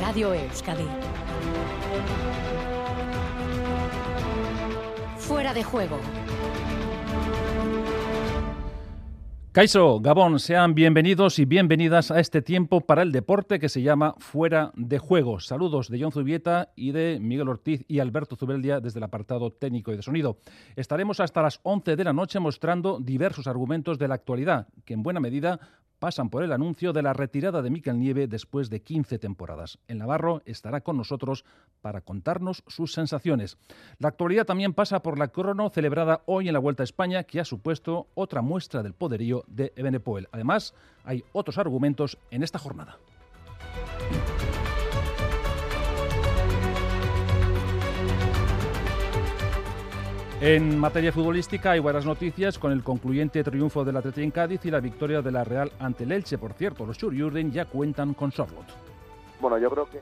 Radio Euskadi. Fuera de juego. Caiso, Gabón, sean bienvenidos y bienvenidas a este tiempo para el deporte que se llama Fuera de Juego. Saludos de John Zubieta y de Miguel Ortiz y Alberto Zubeldia desde el apartado técnico y de sonido. Estaremos hasta las 11 de la noche mostrando diversos argumentos de la actualidad que en buena medida pasan por el anuncio de la retirada de Miquel Nieve después de 15 temporadas. El Navarro estará con nosotros para contarnos sus sensaciones. La actualidad también pasa por la crono celebrada hoy en la Vuelta a España, que ha supuesto otra muestra del poderío de Ebenepoel. Además, hay otros argumentos en esta jornada. En materia futbolística hay buenas noticias con el concluyente triunfo del Atleti en Cádiz y la victoria de la Real ante el Elche. Por cierto, los Churiurden ya cuentan con Charlotte. Bueno, yo creo que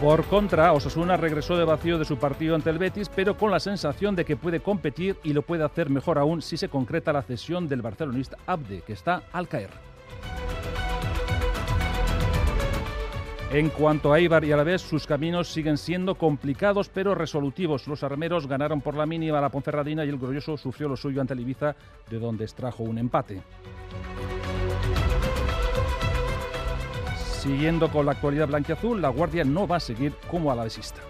Por contra, Osasuna regresó de vacío de su partido ante el Betis, pero con la sensación de que puede competir y lo puede hacer mejor aún si se concreta la cesión del barcelonista Abde, que está al caer. En cuanto a Eibar y Alavés, sus caminos siguen siendo complicados pero resolutivos. Los armeros ganaron por la mínima a la Ponferradina y el Glorioso sufrió lo suyo ante Ibiza, de donde extrajo un empate. Siguiendo con la actualidad blanquiazul, la Guardia no va a seguir como alavesista.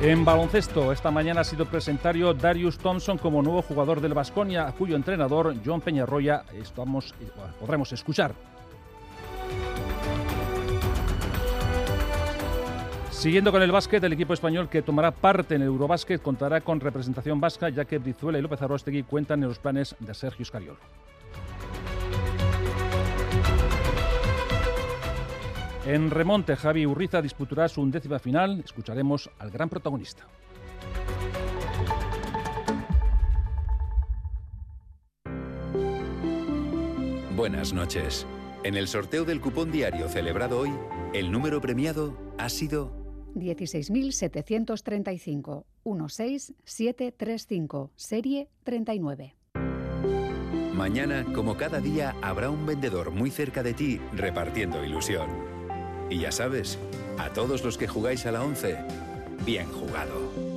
En baloncesto, esta mañana ha sido presentario Darius Thompson como nuevo jugador del Vasconia, cuyo entrenador John Peñarroya estamos, eh, podremos escuchar. Siguiendo con el básquet, el equipo español que tomará parte en el Eurobásquet contará con representación vasca, ya que Brizuela y López Arrostegui cuentan en los planes de Sergio Scariolo. En remonte, Javi Urriza disputará su undécima final. Escucharemos al gran protagonista. Buenas noches. En el sorteo del cupón diario celebrado hoy, el número premiado ha sido 16.735 16735, serie 39. Mañana, como cada día, habrá un vendedor muy cerca de ti repartiendo ilusión. Y ya sabes, a todos los que jugáis a la 11, bien jugado.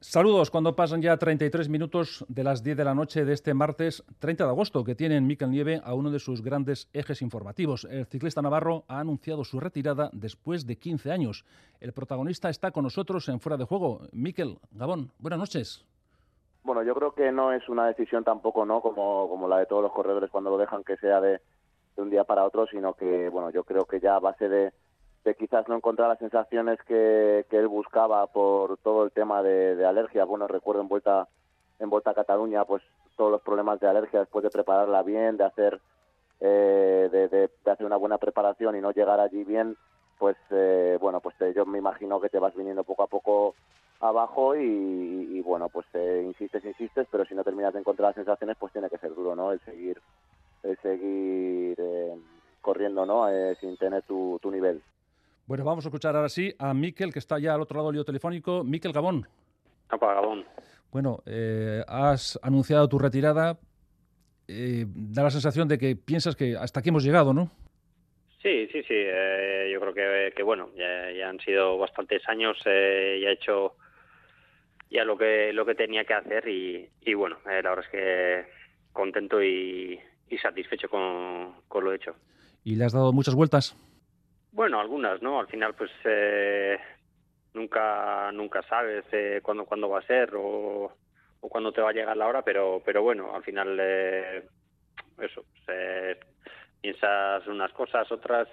Saludos cuando pasan ya 33 minutos de las 10 de la noche de este martes 30 de agosto, que tiene en Miquel Nieve a uno de sus grandes ejes informativos. El ciclista navarro ha anunciado su retirada después de 15 años. El protagonista está con nosotros en Fuera de Juego. Miquel, Gabón, buenas noches. Bueno, yo creo que no es una decisión tampoco, ¿no? Como, como la de todos los corredores cuando lo dejan que sea de, un día para otro, sino que, bueno, yo creo que ya a base de de quizás no encontrar las sensaciones que, que él buscaba por todo el tema de, de, alergia. Bueno, recuerdo en vuelta en vuelta a Cataluña, pues todos los problemas de alergia después de prepararla bien, de hacer eh, de, de, hacer una buena preparación y no llegar allí bien, pues eh, bueno, pues eh, yo me imagino que te vas viniendo poco a poco abajo y, y bueno, pues eh, insistes, insistes, pero si no terminas de encontrar las sensaciones, pues tiene que ser duro, ¿no? El seguir, el seguir eh, corriendo, ¿no? Eh, sin tener tu, tu nivel. Bueno, vamos a escuchar ahora sí a Miquel, que está ya al otro lado del lío telefónico. Miquel Gabón. Apa, Gabón. Bueno, eh, has anunciado tu retirada. Eh, da la sensación de que piensas que hasta aquí hemos llegado, ¿no? Sí, sí, sí. Eh, yo creo que, que bueno, ya, ya, han sido bastantes años. Eh, ya he hecho ya lo que lo que tenía que hacer y, y bueno, eh, la verdad es que contento y, y satisfecho con, con lo hecho. ¿Y le has dado muchas vueltas? Bueno, algunas, ¿no? Al final, pues eh, nunca nunca sabes eh, cuándo cuándo va a ser o, o cuándo te va a llegar la hora, pero pero bueno, al final eh, eso, pues, piensas unas cosas, otras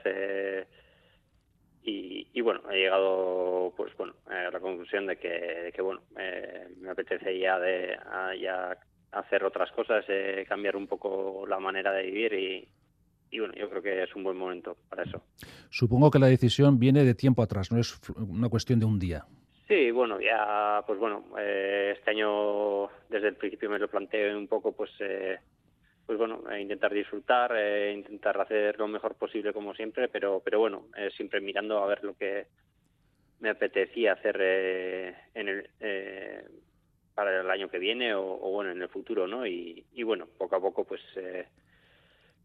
y, y, bueno, he llegado pues bueno a la conclusión de que, de que bueno me apetece ya de a, ya hacer otras cosas, cambiar un poco la manera de vivir y y bueno, yo creo que es un buen momento para eso. Supongo que la decisión viene de tiempo atrás, no es una cuestión de un día. Sí, bueno, ya, pues bueno, eh, este año desde el principio me lo planteé un poco, pues, eh, pues bueno, eh, intentar disfrutar, eh, intentar hacer lo mejor posible como siempre, pero, pero bueno, eh, siempre mirando a ver lo que me apetecía hacer en el, para el año que viene o, bueno, en el futuro, ¿no? Y, y bueno, poco a poco pues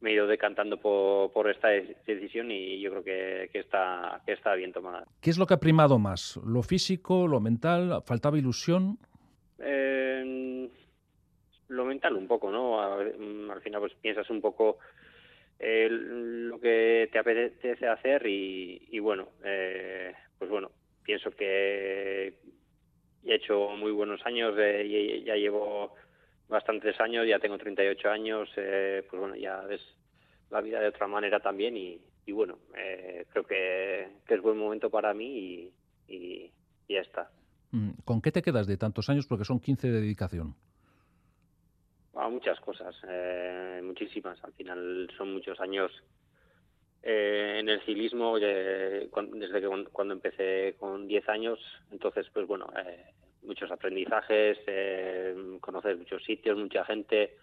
me he ido decantando por, por, esta decisión y yo creo que, que, está, que está bien tomada. ¿Qué es lo que ha primado más? ¿Lo físico, lo mental? ¿Faltaba ilusión? Eh, lo mental un poco, ¿no? Mm, al final pues piensas un poco eh, lo que te apetece hacer y, bueno, eh, pues bueno, pienso que he hecho muy buenos años, eh, ya llevo bastantes años, ya tengo 38 años, eh, pues bueno, ya ves la vida de otra manera también y, y bueno, eh, creo que, que, es buen momento para mí y, y, ya está. Mm, ¿Con qué te quedas de tantos años? Porque son 15 de dedicación. Muchas cosas, eh, muchísimas. Al final son muchos años eh, en el ciclismo desde que cuando empecé con 10 años. Entonces, pues bueno, eh, muchos aprendizajes, eh, conocer muchos sitios, mucha gente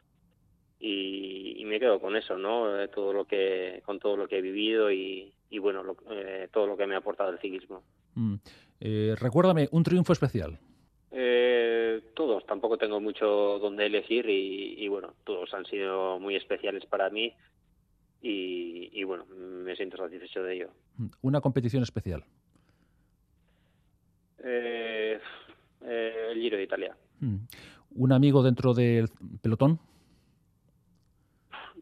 y, me quedo con eso, ¿no? Eh, todo lo que, con todo lo que he vivido y, bueno, eh, todo lo que me ha aportado el ciclismo. Mm. recuérdame, un triunfo especial. Todos, tampoco tengo mucho donde elegir y, bueno, todos han sido muy especiales para mí y, y bueno, me siento satisfecho de ello. Una competición especial. Eh, eh, el Giro de Italia. Mm. ¿Un amigo dentro del pelotón?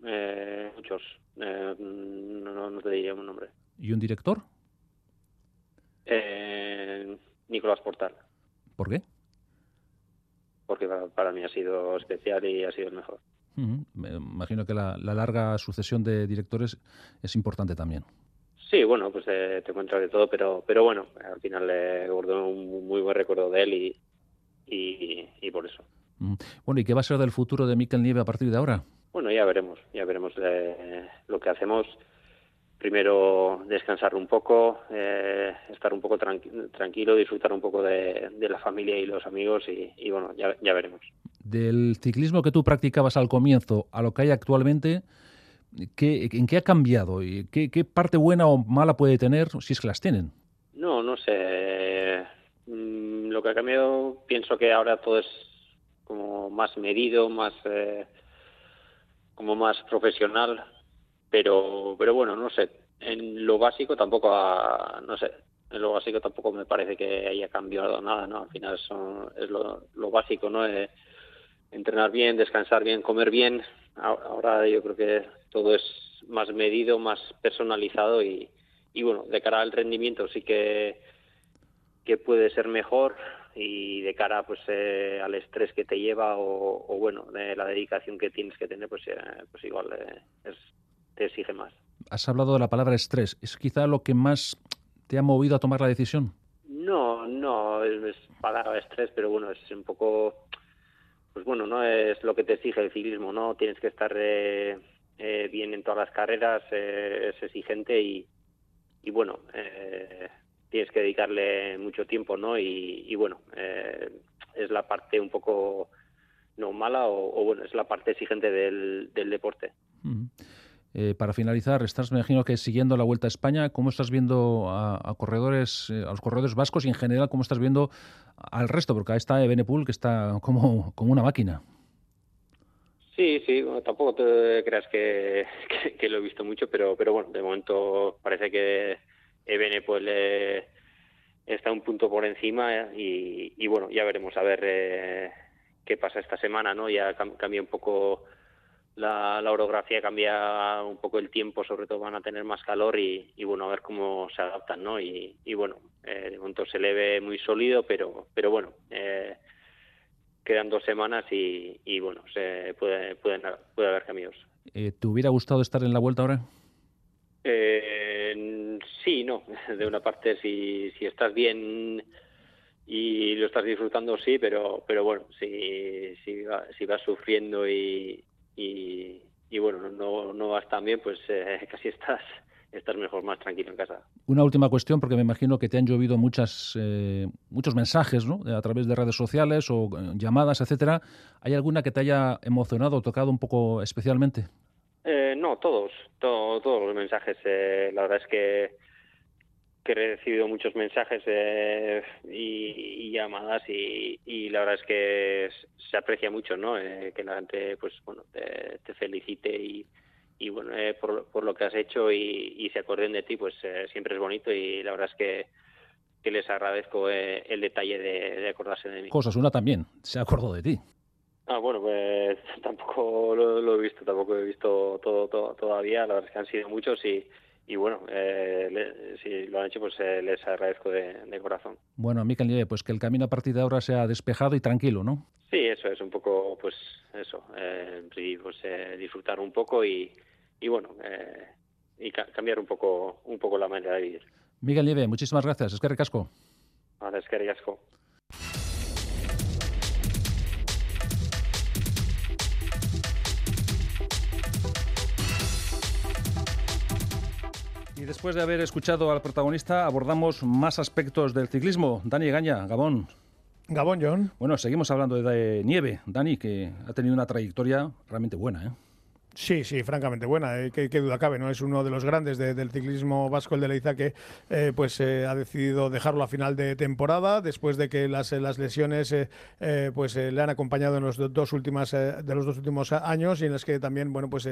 Eh, muchos. Eh, no, te diría un nombre. ¿Y un director? Nicolás Portal. ¿Por qué? Porque para, mí ha sido especial y ha sido el mejor. Me imagino que la, larga sucesión de directores es importante también. Sí, bueno, pues te encuentras de todo, pero pero bueno, al final le guardo un muy buen recuerdo de él y, y, por eso. Bueno, ¿y qué va a ser del futuro de Miquel Nieve a partir de ahora? Bueno, ya veremos, ya veremos eh, lo que hacemos. Primero descansar un poco, eh, estar un poco tranquilo, disfrutar un poco de, la familia y los amigos y, bueno, ya, ya veremos. Del ciclismo que tú practicabas al comienzo a lo que hay actualmente, ¿qué, ¿en qué ha cambiado? y qué, qué parte buena o mala puede tener si es que las tienen? No, no sé. Mm, lo que ha cambiado, pienso que ahora todo es como más medido, más eh, como más profesional, pero pero bueno, no sé. En lo básico tampoco, no sé. En lo básico tampoco me parece que haya cambiado nada, ¿no? Al final son, es lo, lo básico, ¿no? Eh, entrenar bien, descansar bien, comer bien. Ahora yo creo que todo es más medido, más personalizado y, y bueno, de cara al rendimiento sí que que puede ser mejor y de cara pues eh, al estrés que te lleva o, bueno de la dedicación que tienes que tener pues eh, pues igual eh, te exige más. Has hablado de la palabra estrés. Es quizá lo que más te ha movido a tomar la decisión no no es, palabra estrés pero bueno es un poco pues bueno no es lo que te exige el ciclismo no tienes que estar bien en todas las carreras es exigente y y bueno eh, tienes que dedicarle mucho tiempo, ¿no? Y, bueno, eh, es la parte un poco no mala o, bueno, es la parte exigente del, deporte. Eh, para finalizar, estás, me imagino que siguiendo la Vuelta a España, ¿cómo estás viendo a, corredores, eh, a los corredores vascos y en general cómo estás viendo al resto? Porque ahí está Ebenepool que está como, como una máquina. Sí, sí, tampoco te creas que, lo he visto mucho, pero, pero bueno, de momento parece que Ebene pues le está un punto por encima y, bueno, ya veremos a ver eh, qué pasa esta semana, ¿no? Ya cambia un poco la, orografía, cambia un poco el tiempo, sobre todo van a tener más calor y, bueno, a ver cómo se adaptan, ¿no? Y, bueno, eh, de momento se le ve muy sólido, pero, pero bueno, eh, quedan dos semanas y, bueno, se puede, puede haber cambios. ¿Te hubiera gustado estar en la vuelta ahora? Eh, sí, no. De una parte, si, si estás bien y lo estás disfrutando, sí, pero, pero bueno, si, si, si vas sufriendo y, y, bueno, no, no vas tan bien, pues eh, casi estás estás mejor, más tranquilo en casa. Una última cuestión, porque me imagino que te han llovido muchas, eh, muchos mensajes ¿no? a través de redes sociales o eh, llamadas, etcétera. ¿Hay alguna que te haya emocionado o tocado un poco especialmente? Eh, no, todos, todos los mensajes. Eh, la verdad es que que he recibido muchos mensajes eh, y, llamadas y, la verdad es que se aprecia mucho, ¿no? Eh, que la gente, pues bueno, te, felicite y, y bueno, eh, por, por, lo que has hecho y, se acuerden de ti, pues siempre es bonito y la verdad es que, que les agradezco el detalle de, acordarse de mí. Cosas, una también, se acordó de ti. Ah, bueno, pues tampoco lo, he visto, tampoco he visto todo, todo, todavía, la verdad es que han sido muchos y y bueno, eh, si lo han hecho, pues eh, les agradezco de, corazón. Bueno, Miquel Nieve, pues que el camino a partir de ahora sea despejado y tranquilo, ¿no? Sí, eso es un poco, pues eso, eh, pues, eh, disfrutar un poco y, y bueno, y cambiar un poco, un poco la manera de vivir. Miguel Nieve, muchísimas gracias. Es que recasco. es que recasco. Y después de haber escuchado al protagonista, abordamos más aspectos del ciclismo. Dani Gaña, Gabón. Gabón, John. Bueno, seguimos hablando de nieve. Dani, que ha tenido una trayectoria realmente buena, ¿eh? Sí, sí, francamente buena, eh, qué, duda cabe, ¿no? Es uno de los grandes del ciclismo vasco, el de Leiza, que eh, pues eh, ha decidido dejarlo a final de temporada, después de que las, las lesiones pues le han acompañado en los dos últimas de los dos últimos años y en las que también, bueno, pues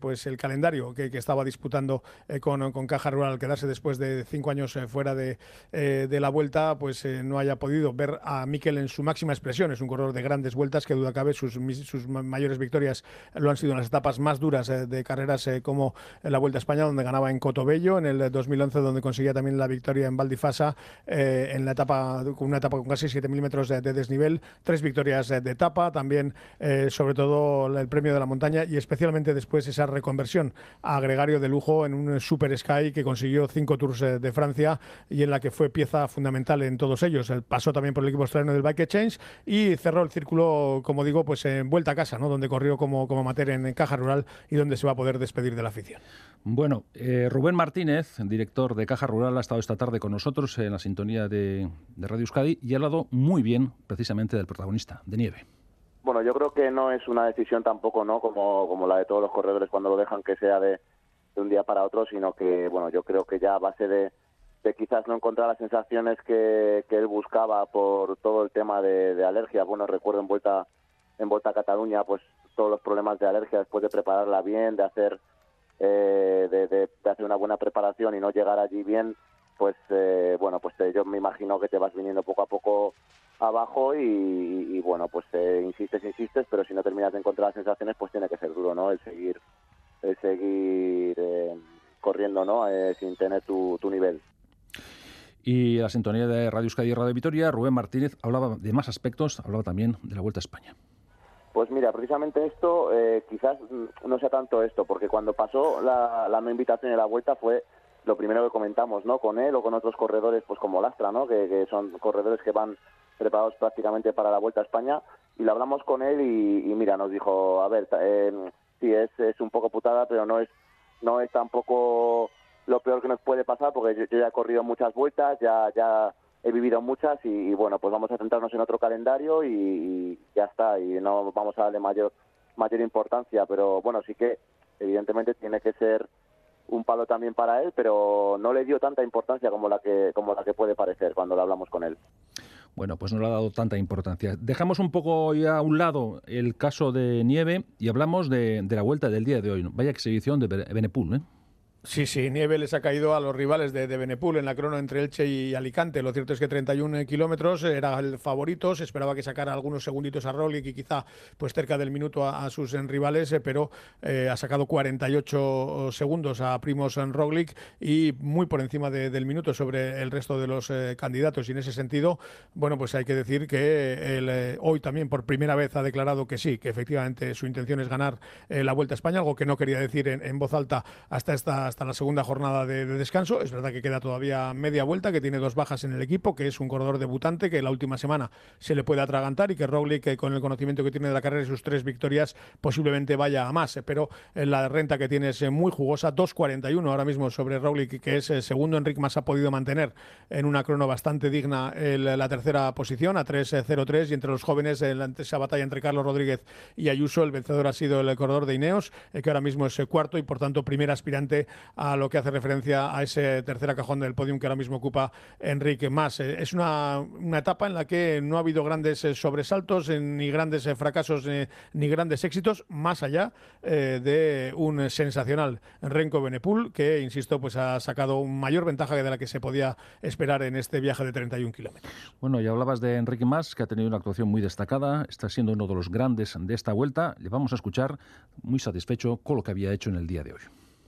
pues el calendario que, estaba disputando con, con, Caja Rural al quedarse después de cinco años fuera de, de, la vuelta, pues no haya podido ver a Miquel en su máxima expresión. Es un corredor de grandes vueltas, que duda cabe, sus, sus mayores victorias lo han sido en las etapas más duras eh, de carreras eh, como en la Vuelta a España, donde ganaba en Cotobello, en el 2011 donde conseguía también la victoria en Valdifasa, eh, en la etapa con una etapa con casi 7.000 metros de, desnivel, tres victorias de etapa, también sobre todo el premio de la montaña y especialmente después esa reconversión a Gregario de lujo en un Super Sky que consiguió cinco Tours de Francia y en la que fue pieza fundamental en todos ellos. Pasó también por el equipo australiano del Bike Exchange y cerró el círculo, como digo, pues en vuelta a casa, ¿no? donde corrió como, como amateur en Caja Rural y donde se va a poder despedir de la afición. Bueno, eh, Rubén Martínez, director de Caja Rural, ha estado esta tarde con nosotros en la sintonía de, Radio Euskadi y ha hablado muy bien precisamente del protagonista, de Nieve. Bueno, yo creo que no es una decisión tampoco, ¿no? Como, como la de todos los corredores cuando lo dejan que sea de, un día para otro, sino que, bueno, yo creo que ya a base de, de quizás no encontrar las sensaciones que, él buscaba por todo el tema de, de alergia. Bueno, recuerdo en vuelta en vuelta a Cataluña, pues todos los problemas de alergia después de prepararla bien, de hacer eh, de, hacer una buena preparación y no llegar allí bien, pues eh, bueno, pues yo me imagino que te vas viniendo poco a poco abajo y, bueno, pues eh, insistes, insistes, pero si no terminas de encontrar las sensaciones, pues tiene que ser duro, ¿no? El seguir, el seguir corriendo, ¿no? sin tener tu, tu nivel. Y la sintonía de Radio Euskadi y Radio Vitoria, Rubén Martínez hablaba de más aspectos, hablaba también de la Vuelta a España. Pues mira, precisamente esto, eh, quizás no sea tanto esto, porque cuando pasó la, la invitación de la vuelta fue lo primero que comentamos, ¿no? Con él o con otros corredores, pues como Lastra, ¿no? Que, son corredores que van preparados prácticamente para la Vuelta a España. Y lo hablamos con él y, mira, nos dijo, a ver, eh, sí, es, es un poco putada, pero no es, no es tampoco lo peor que nos puede pasar, porque yo, yo ya he corrido muchas vueltas, ya, ya he vivido muchas y, bueno, pues vamos a centrarnos en otro calendario y, ya está, y no vamos a darle mayor, mayor importancia, pero bueno, sí que evidentemente tiene que ser un palo también para él, pero no le dio tanta importancia como la que, como la que puede parecer cuando lo hablamos con él. Bueno, pues no le ha dado tanta importancia. Dejamos un poco a un lado el caso de Nieve y hablamos de, de la vuelta del día de hoy. Vaya exhibición de Benepul, ¿eh? Sí, sí, nieve les ha caído a los rivales de, de Benepul en la crono entre Elche y Alicante. Lo cierto es que 31 kilómetros era el favorito. Se esperaba que sacara algunos segunditos a Roglic y quizá pues cerca del minuto a, sus rivales, eh, pero eh, ha sacado 48 segundos a Primos Roglic y muy por encima del minuto sobre el resto de los eh, candidatos. Y en ese sentido, bueno, pues hay que decir que hoy también por primera vez ha declarado que sí, que efectivamente su intención es ganar la Vuelta a España, algo que no quería decir en, en voz alta hasta esta hasta la segunda jornada de, descanso. Es verdad que queda todavía media vuelta, que tiene dos bajas en el equipo, que es un corredor debutante que la última semana se le puede atragantar y que Roglic, con el conocimiento que tiene de la carrera y sus tres victorias, posiblemente vaya a más. Pero eh, la renta que tiene es eh, muy jugosa, 2.41 ahora mismo sobre Roglic, que es el eh, segundo. Enric más ha podido mantener en una crono bastante digna la tercera posición, a 3.03. Y entre los jóvenes, en esa batalla entre Carlos Rodríguez y Ayuso, el vencedor ha sido el corredor de Ineos, que ahora mismo es cuarto y por tanto primer aspirante a lo que hace referencia a ese tercera cajón del podium que ahora mismo ocupa Enrique Más. Eh, es una, una, etapa en la que no ha habido grandes eh, sobresaltos, ni grandes fracasos, ni grandes éxitos, más allá de un sensacional Renko Benepul, que, insisto, pues ha sacado mayor ventaja de la que se podía esperar en este viaje de 31 kilómetros. Bueno, ya hablabas de Enrique Más, que ha tenido una actuación muy destacada, está siendo uno de los grandes de esta vuelta. Le vamos a escuchar muy satisfecho con lo que había hecho en el día de hoy.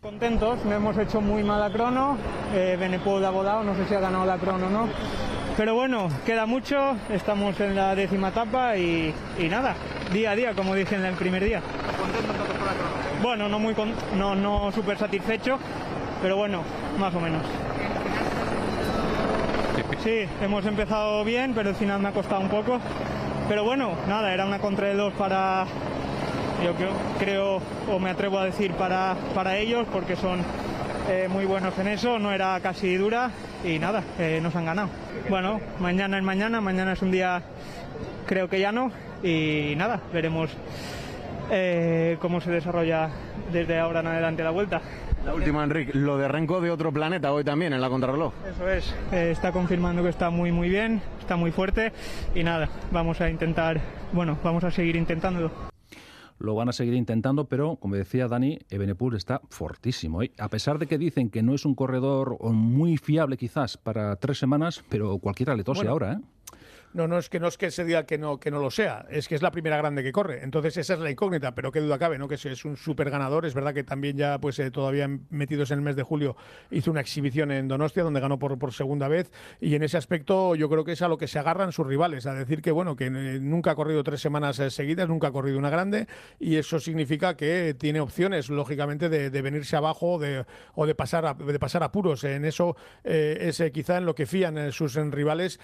Contentos, no hemos hecho muy mala crono, eh, Benepol ha volado, no sé si ha ganado la crono o no, pero bueno, queda mucho, estamos en la décima etapa y, nada, día a día, como dije en el primer día. ¿Contento entonces con la crono? Bueno, no muy no, no súper satisfecho, pero bueno, más o menos. Sí, hemos empezado bien, pero al final me ha costado un poco. Pero bueno, nada, era una contra de dos para, yo creo, o me atrevo a decir para, para ellos, porque son eh, muy buenos en eso, no era casi dura y nada, eh, nos han ganado. Bueno, mañana es mañana, mañana es un día creo que ya no y nada, veremos eh, cómo se desarrolla desde ahora en adelante la vuelta. La última, Enrique, lo de Renko de otro planeta hoy también en la contrarreloj. Eso es, eh, está confirmando que está muy muy bien, está muy fuerte y nada, vamos a intentar, bueno, vamos a seguir intentándolo. Lo van a seguir intentando, pero como decía Dani, Ebenepul está fortísimo. ¿eh? A pesar de que dicen que no es un corredor muy fiable quizás para tres semanas, pero cualquiera le tose ahora, ¿eh? No, no es que no es que se diga que no, que no lo sea, es que es la primera grande que corre. Entonces esa es la incógnita, pero qué duda cabe, ¿no? Que es un súper ganador. Es verdad que también ya, pues eh, todavía metidos en el mes de julio, hizo una exhibición en Donostia, donde ganó por, por segunda vez. Y en ese aspecto yo creo que es a lo que se agarran sus rivales, a decir que bueno, que eh, nunca ha corrido tres semanas eh, seguidas, nunca ha corrido una grande, y eso significa que tiene opciones, lógicamente, de, venirse abajo de, o de pasar de pasar apuros. En eso es quizá en lo que fían sus rivales,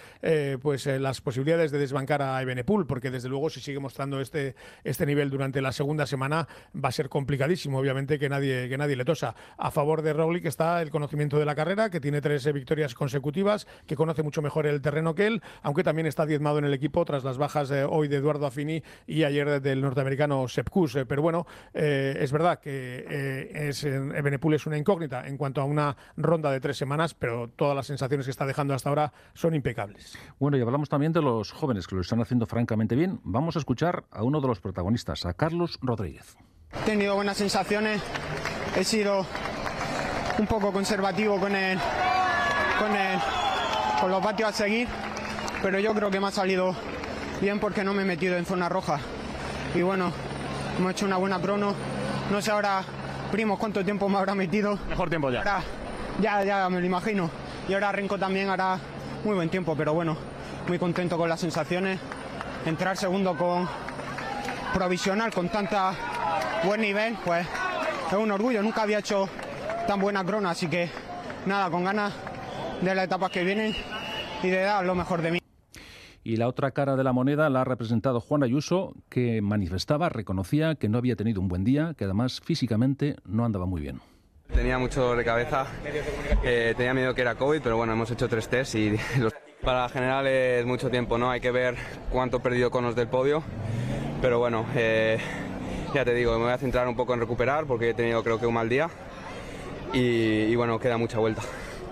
pues las posibilidades de desbancar a Ebenepul, porque desde luego si sigue mostrando este, este nivel durante la segunda semana va a ser complicadísimo, obviamente que nadie, que nadie le tosa. A favor de Roglic está el conocimiento de la carrera, que tiene tres victorias consecutivas, que conoce mucho mejor el terreno que él, aunque también está diezmado en el equipo tras las bajas hoy de Eduardo Affini y ayer del norteamericano Sepkus. Eh, pero bueno, eh, es verdad que eh, es, Ebenepul es una incógnita en cuanto a una ronda de tres semanas, pero todas las sensaciones que está dejando hasta ahora son impecables. Bueno, y hablamos también de los jóvenes que lo están haciendo francamente bien, vamos a escuchar a uno de los protagonistas, a Carlos Rodríguez. He tenido buenas sensaciones, he sido un poco conservativo con el, con el, con los patios a seguir, pero yo creo que me ha salido bien porque no me he metido en zona roja. Y bueno, hemos hecho una buena crono. No sé ahora, primos, cuánto tiempo me habrá metido. Mejor tiempo ya. ya, ya me lo imagino. Y ahora Renko también hará muy buen tiempo, pero bueno, muy contento con las sensaciones. Entrar segundo con provisional, con tanta buen nivel, pues es un orgullo. Nunca había hecho tan buena crona, así que nada, con ganas de las etapas que vienen y de dar lo mejor de mí. Y la otra cara de la moneda la ha representado Juan Ayuso, que manifestaba, reconocía que no había tenido un buen día, que además físicamente no andaba muy bien. Tenía mucho de cabeza, eh, tenía miedo que era COVID, pero bueno, hemos hecho tres tests y los para general es mucho tiempo, ¿no? Hay que ver cuánto he perdido conos del podio, pero bueno, eh, ya te digo, me voy a centrar un poco en recuperar porque he tenido creo que un mal día y, bueno, queda mucha vuelta.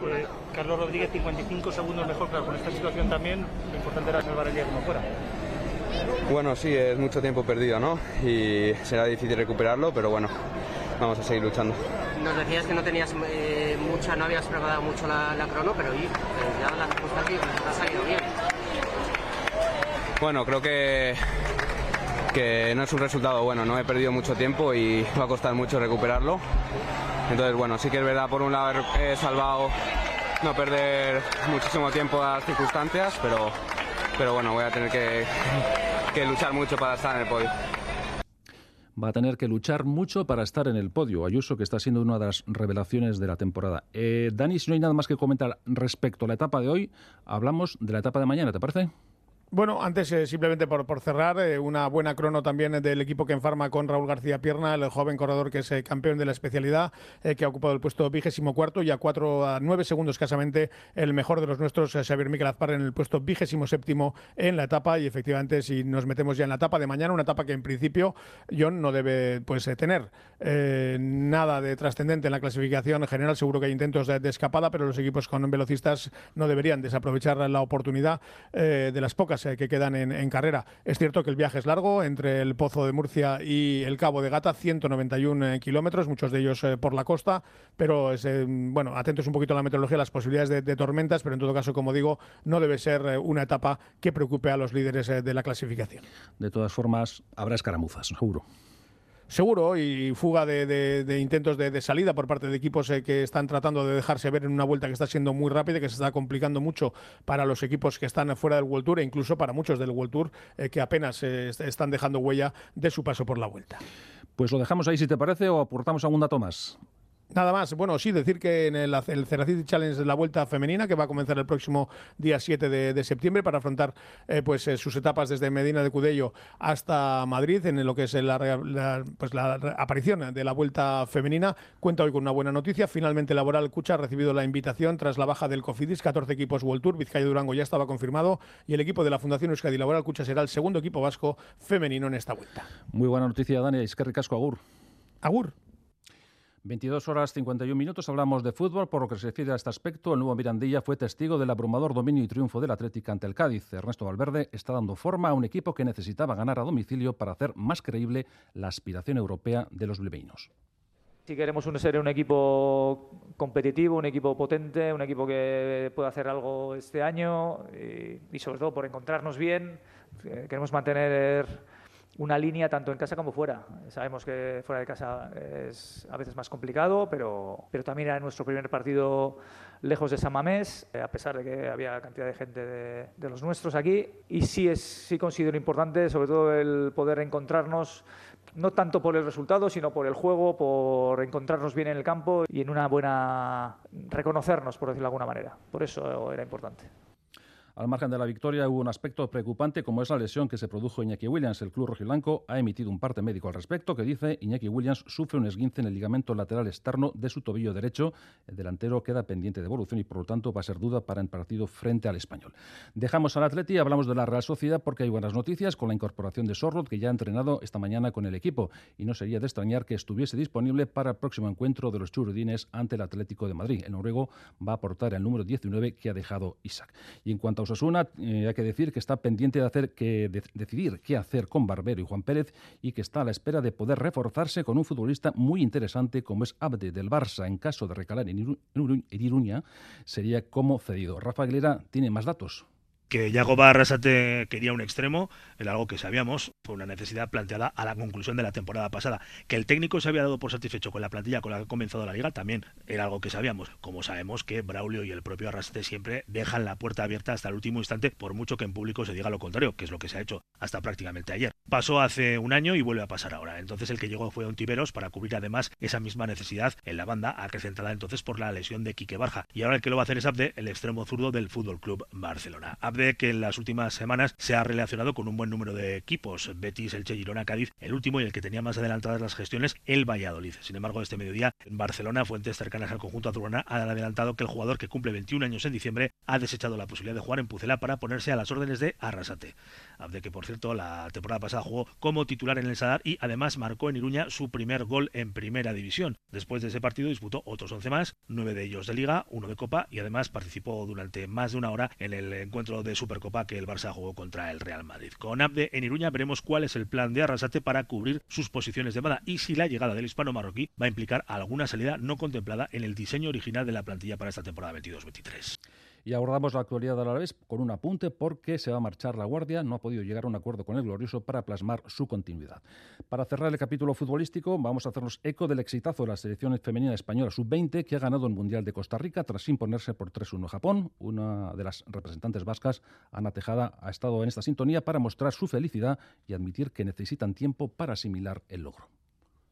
Pues, Carlos Rodríguez, 55 segundos mejor, pero con esta situación también lo importante era salvar el día como fuera. Bueno, sí, es mucho tiempo perdido, ¿no? Y será difícil recuperarlo, pero bueno, vamos a seguir luchando. Nos decías que no tenías eh, no habías preparado mucho la, crono, pero eh, ya las circunstancias ha salido bien. Bueno, creo que que no es un resultado bueno, no he perdido mucho tiempo y va a costar mucho recuperarlo. Entonces, bueno, sí que es verdad, por un lado he salvado no perder muchísimo tiempo a las circunstancias, pero, pero bueno, voy a tener que, que luchar mucho para estar en el podio va a tener que luchar mucho para estar en el podio. Ayuso, que está siendo una de las revelaciones de la temporada. Eh, Dani, si no hay nada más que comentar respecto a la etapa de hoy, hablamos de la etapa de mañana, ¿te parece? Bueno, antes eh, simplemente por, por cerrar, eh, una buena crono también del equipo que enfarma con Raúl García Pierna, el joven corredor que es eh, campeón de la especialidad, que ha ocupado el puesto vigésimo cuarto y a cuatro a nueve segundos escasamente el mejor de los nuestros, Xavier Miquel Azpar, en el puesto vigésimo séptimo en la etapa. Y efectivamente si nos metemos ya en la etapa de mañana, una etapa que en principio John no debe pues tener nada de trascendente en la clasificación general, seguro que hay intentos de, de, escapada, pero los equipos con velocistas no deberían desaprovechar la oportunidad de las pocas eh, que quedan en, carrera. Es cierto que el viaje es largo entre el Pozo de Murcia y el Cabo de Gata, 191 eh, kilómetros, muchos de ellos eh, por la costa, pero es, bueno, atentos un poquito a la meteorología, las posibilidades de, tormentas, pero en todo caso, como digo, no debe ser una etapa que preocupe a los líderes de la clasificación. De todas formas, habrá escaramuzas, seguro seguro y fuga de, intentos de, salida por parte de equipos eh, que están tratando de dejarse ver en una vuelta que está siendo muy rápida, que se está complicando mucho para los equipos que están fuera del World Tour e incluso para muchos del World Tour eh, que apenas eh, están dejando huella de su paso por la vuelta. Pues lo dejamos ahí si te parece o aportamos algún dato más. Nada más, bueno, sí, decir que en el, el Ceraciti Challenge de la Vuelta Femenina, que va a comenzar el próximo día 7 de, septiembre para afrontar eh, pues eh, sus etapas desde Medina de Cudello hasta Madrid, en lo que es la, pues, la aparición de la Vuelta Femenina, cuenta hoy con una buena noticia. Finalmente, Laboral Cucha ha recibido la invitación tras la baja del Cofidis, 14 equipos World Tour, Vizcaya Durango ya estaba confirmado, y el equipo de la Fundación Euskadi Laboral Cucha será el segundo equipo vasco femenino en esta vuelta. Muy buena noticia, Dani. Es que ricasco, Agur. Agur. 22 horas 51 minutos hablamos de fútbol. Por lo que se refiere a este aspecto, el nuevo Mirandilla fue testigo del abrumador dominio y triunfo del Atlético ante el Cádiz. Ernesto Valverde está dando forma a un equipo que necesitaba ganar a domicilio para hacer más creíble la aspiración europea de los bilbaínos. Si queremos ser un equipo competitivo, un equipo potente, un equipo que pueda hacer algo este año y sobre todo por encontrarnos bien, eh, queremos mantener una línea tanto en casa como fuera. Sabemos que fuera de casa es a veces más complicado, pero, pero también era nuestro primer partido lejos de San Mamés, eh, a pesar de que había cantidad de gente de, los nuestros aquí. Y sí, es, sí considero importante, sobre todo, el poder encontrarnos, no tanto por el resultado, sino por el juego, por encontrarnos bien en el campo y en una buena... reconocernos, por decirlo de alguna manera. Por eso era importante. Al margen de la victoria hubo un aspecto preocupante como es la lesión que se produjo Iñaki Williams. El club rojiblanco ha emitido un parte médico al respecto que dice Iñaki Williams sufre un esguince en el ligamento lateral externo de su tobillo derecho. El delantero queda pendiente de evolución y por lo tanto va a ser duda para el partido frente al español. Dejamos al Atleti y hablamos de la Real Sociedad porque hay buenas noticias con la incorporación de Sorrot que ya ha entrenado esta mañana con el equipo y no sería de extrañar que estuviese disponible para el próximo encuentro de los churudines ante el Atlético de Madrid. El noruego va a aportar el número 19 que ha dejado Isaac. Y en cuanto a Osasuna, eh, hay que decir que está pendiente de, hacer que, decidir qué hacer con Barbero y Juan Pérez y que está a la espera de poder reforzarse con un futbolista muy interesante como es Abde del Barça. En caso de recalar en, Iruña, sería como cedido. Rafa Aguilera tiene más datos que Yago Arrasate quería un extremo, era algo que sabíamos, fue una necesidad planteada a la conclusión de la temporada pasada. Que el técnico se había dado por satisfecho con la plantilla con la que ha comenzado la liga también era algo que sabíamos. Como sabemos que Braulio y el propio Arrasate siempre dejan la puerta abierta hasta el último instante, por mucho que en público se diga lo contrario, que es lo que se ha hecho hasta prácticamente ayer. Pasó hace un año y vuelve a pasar ahora. Entonces el que llegó fue un Tiberos para cubrir además esa misma necesidad en la banda, acrecentada entonces por la lesión de Quique Barja. Y ahora el que lo va a hacer es Abde, el extremo zurdo del Fútbol Club Barcelona. Abde que en las últimas semanas se ha relacionado con un buen número de equipos, Betis, Elche, Girona, Cádiz, el último y el que tenía más adelantadas las gestiones, el Valladolid. Sin embargo, este mediodía en Barcelona, fuentes cercanas al conjunto azulgrana han adelantado que el jugador que cumple 21 años en diciembre ha desechado la posibilidad de jugar en Pucela para ponerse a las órdenes de Arrasate. Abde que, por cierto, la temporada pasada jugó como titular en el Sadar y además marcó en Iruña su primer gol en primera división. Después de ese partido disputó otros 11 más, nueve de ellos de Liga, uno de Copa y además participó durante más de una hora en el encuentro de Supercopa que el Barça jugó contra el Real Madrid. Con Abde en Iruña veremos cuál es el plan de Arrasate para cubrir sus posiciones de banda y si la llegada del hispano marroquí va a implicar alguna salida no contemplada en el diseño original de la plantilla para esta temporada 22-23. Y abordamos la actualidad de la vez con un apunte porque se va a marchar la Guardia, no ha podido llegar a un acuerdo con el Glorioso para plasmar su continuidad. Para cerrar el capítulo futbolístico, vamos a hacernos eco del exitazo de la selección femenina española sub-20 que ha ganado el Mundial de Costa Rica tras imponerse por 3-1 a Japón. Una de las representantes vascas, Ana Tejada, ha estado en esta sintonía para mostrar su felicidad y admitir que necesitan tiempo para asimilar el logro.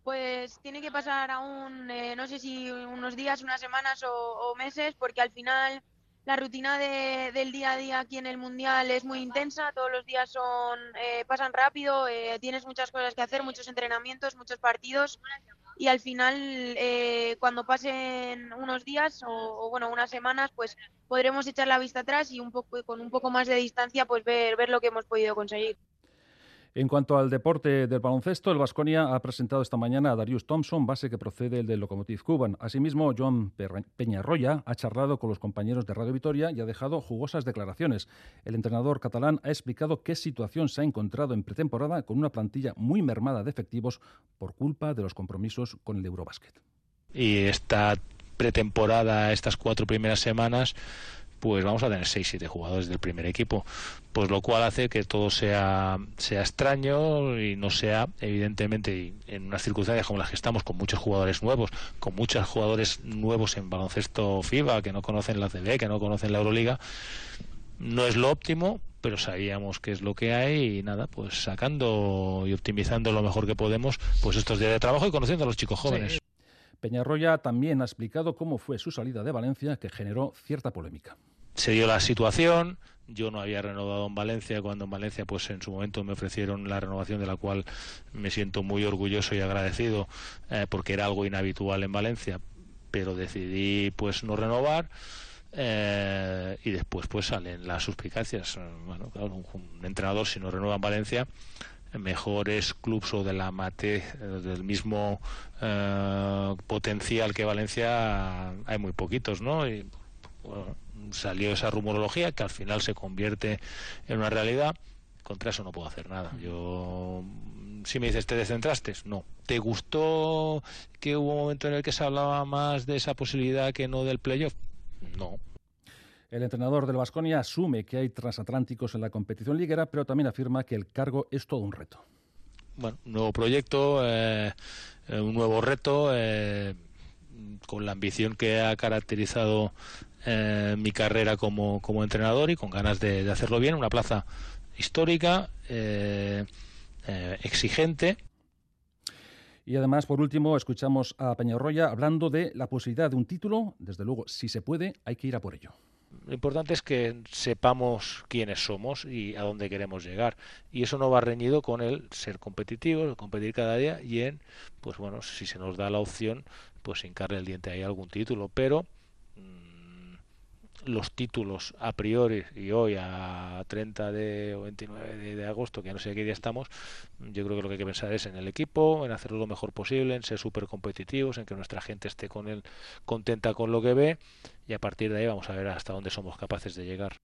Pues tiene que pasar aún, eh, no sé si unos días, unas semanas o meses, porque al final la rutina de, del día a día aquí en el Mundial es muy intensa, todos los días son eh, pasan rápido, eh, tienes muchas cosas que hacer, muchos entrenamientos, muchos partidos y al final eh, cuando pasen unos días o, bueno unas semanas pues podremos echar la vista atrás y un poco con un poco más de distancia pues ver lo que hemos podido conseguir. En cuanto al deporte del baloncesto, el Vasconia ha presentado esta mañana a Darius Thompson, base que procede del Lokomotiv Cuban. Asimismo, John Peñarroya ha charlado con los compañeros de Radio Vitoria y ha dejado jugosas declaraciones. El entrenador catalán ha explicado qué situación se ha encontrado en pretemporada con una plantilla muy mermada de efectivos por culpa de los compromisos con el Eurobasket. Y esta pretemporada, estas cuatro primeras semanas, pues vamos a tener 6-7 jugadores del primer equipo, pues lo cual hace que todo sea, sea extraño y no sea, evidentemente, en unas circunstancias como las que estamos, con muchos jugadores nuevos, con muchos jugadores nuevos en baloncesto FIBA, que no conocen la CB, que no conocen la Euroliga, no es lo óptimo, pero sabíamos que es lo que hay y nada, pues sacando y optimizando lo mejor que podemos, pues estos días de trabajo y conociendo a los chicos jóvenes. Sí. Peñarroya también ha explicado cómo fue su salida de Valencia, que generó cierta polémica. Se dio la situación, yo no había renovado en Valencia cuando en Valencia pues en su momento me ofrecieron la renovación de la cual me siento muy orgulloso y agradecido eh, porque era algo inhabitual en Valencia pero decidí pues no renovar eh, y después pues salen las suspicacias. Bueno claro, un, un, entrenador si no renueva en Valencia mejores clubes o de la mate del mismo eh, potencial que Valencia hay muy poquitos no y, bueno, salió esa rumorología que al final se convierte en una realidad. Contra eso no puedo hacer nada. Yo, si me dices, ¿te descentraste? No. ¿Te gustó que hubo un momento en el que se hablaba más de esa posibilidad que no del playoff? No. El entrenador del Vasconia asume que hay transatlánticos en la competición liguera, pero también afirma que el cargo es todo un reto. Bueno, un nuevo proyecto, eh, un nuevo reto, eh, con la ambición que ha caracterizado eh, mi carrera como, como, entrenador y con ganas de, de hacerlo bien. Una plaza histórica, exigente. Y además, por último, escuchamos a Peñarroya hablando de la posibilidad de un título. Desde luego, si se puede, hay que ir a por ello. Lo importante es que sepamos quiénes somos y a dónde queremos llegar. Y eso no va reñido con el ser competitivos, competir cada día y en, pues bueno, si se nos da la opción, pues hincarle el diente ahí a algún título. Pero los títulos a priori y hoy a 30 de o 29 de, de, agosto, que no sé qué día estamos, yo creo que lo que hay que pensar es en el equipo, en hacerlo lo mejor posible, en ser súper competitivos, en que nuestra gente esté con él contenta con lo que ve y a partir de ahí vamos a ver hasta dónde somos capaces de llegar.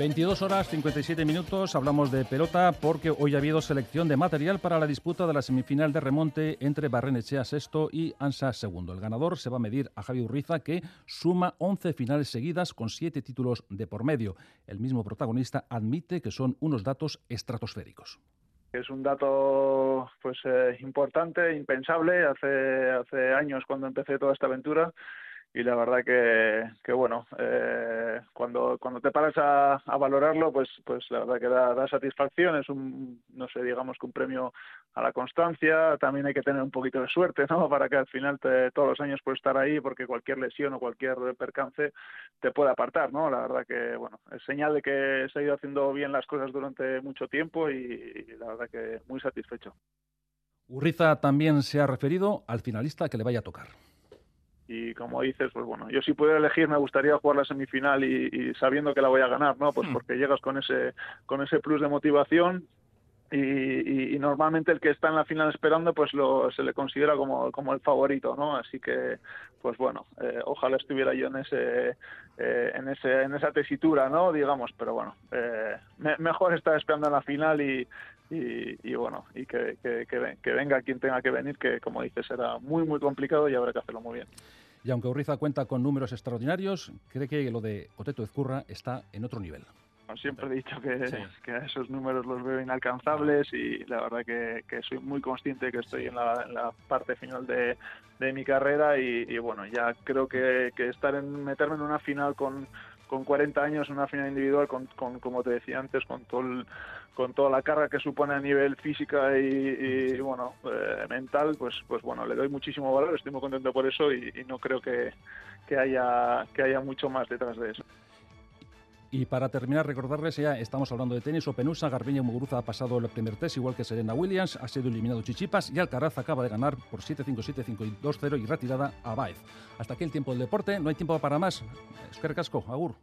22 horas 57 minutos, hablamos de pelota porque hoy ha habido selección de material para la disputa de la semifinal de remonte entre Barrenechea sexto y Ansa segundo. El ganador se va a medir a Javi Urriza que suma 11 finales seguidas con 7 títulos de por medio. El mismo protagonista admite que son unos datos estratosféricos. Es un dato pues eh, importante, impensable. Hace, hace años cuando empecé toda esta aventura y la verdad que, que bueno, eh, cuando, cuando te paras a, valorarlo, pues, pues la verdad que da, da, satisfacción, es un, no sé, digamos que un premio a la constancia, también hay que tener un poquito de suerte, ¿no? Para que al final te, todos los años puedas estar ahí, porque cualquier lesión o cualquier percance te puede apartar, ¿no? La verdad que, bueno, es señal de que se ha ido haciendo bien las cosas durante mucho tiempo y, y la verdad que muy satisfecho. Urriza también se ha referido al finalista que le vaya a tocar y como dices, pues bueno, yo si pudiera elegir me gustaría jugar la semifinal y, y sabiendo que la voy a ganar, ¿no? Pues porque llegas con ese con ese plus de motivación y, y, normalmente el que está en la final esperando pues lo, se le considera como, como el favorito no así que pues bueno eh, ojalá estuviera yo en ese eh, en ese en esa tesitura no digamos pero bueno eh, me, mejor estar esperando en la final y, y, y, bueno, y que, que, que, que, venga quien tenga que venir, que como dices será muy muy complicado y habrá que hacerlo muy bien. Y aunque Urriza cuenta con números extraordinarios, cree que lo de Oteto Ezcurra está en otro nivel. Siempre he dicho que, sí. que esos números los veo inalcanzables y la verdad que, que soy muy consciente que estoy en la, en la parte final de, de mi carrera y, y, bueno, ya creo que, que estar en meterme en una final con con 40 años en una final individual, con, con, como te decía antes, con todo con toda la carga que supone a nivel física y, bueno eh, mental, pues pues bueno le doy muchísimo valor, estoy muy contento por eso y, y no creo que, que haya que haya mucho más detrás de eso. Y para terminar, recordarles ya, estamos hablando de tenis. Openusa, Garbiño Muguruza ha pasado el primer test, igual que Serena Williams, ha sido eliminado Chichipas y Alcaraz acaba de ganar por 7-5, 7-5 y 2-0 y retirada a Baez. Hasta aquí el tiempo del deporte, no hay tiempo para más. Esquer Casco, Agur.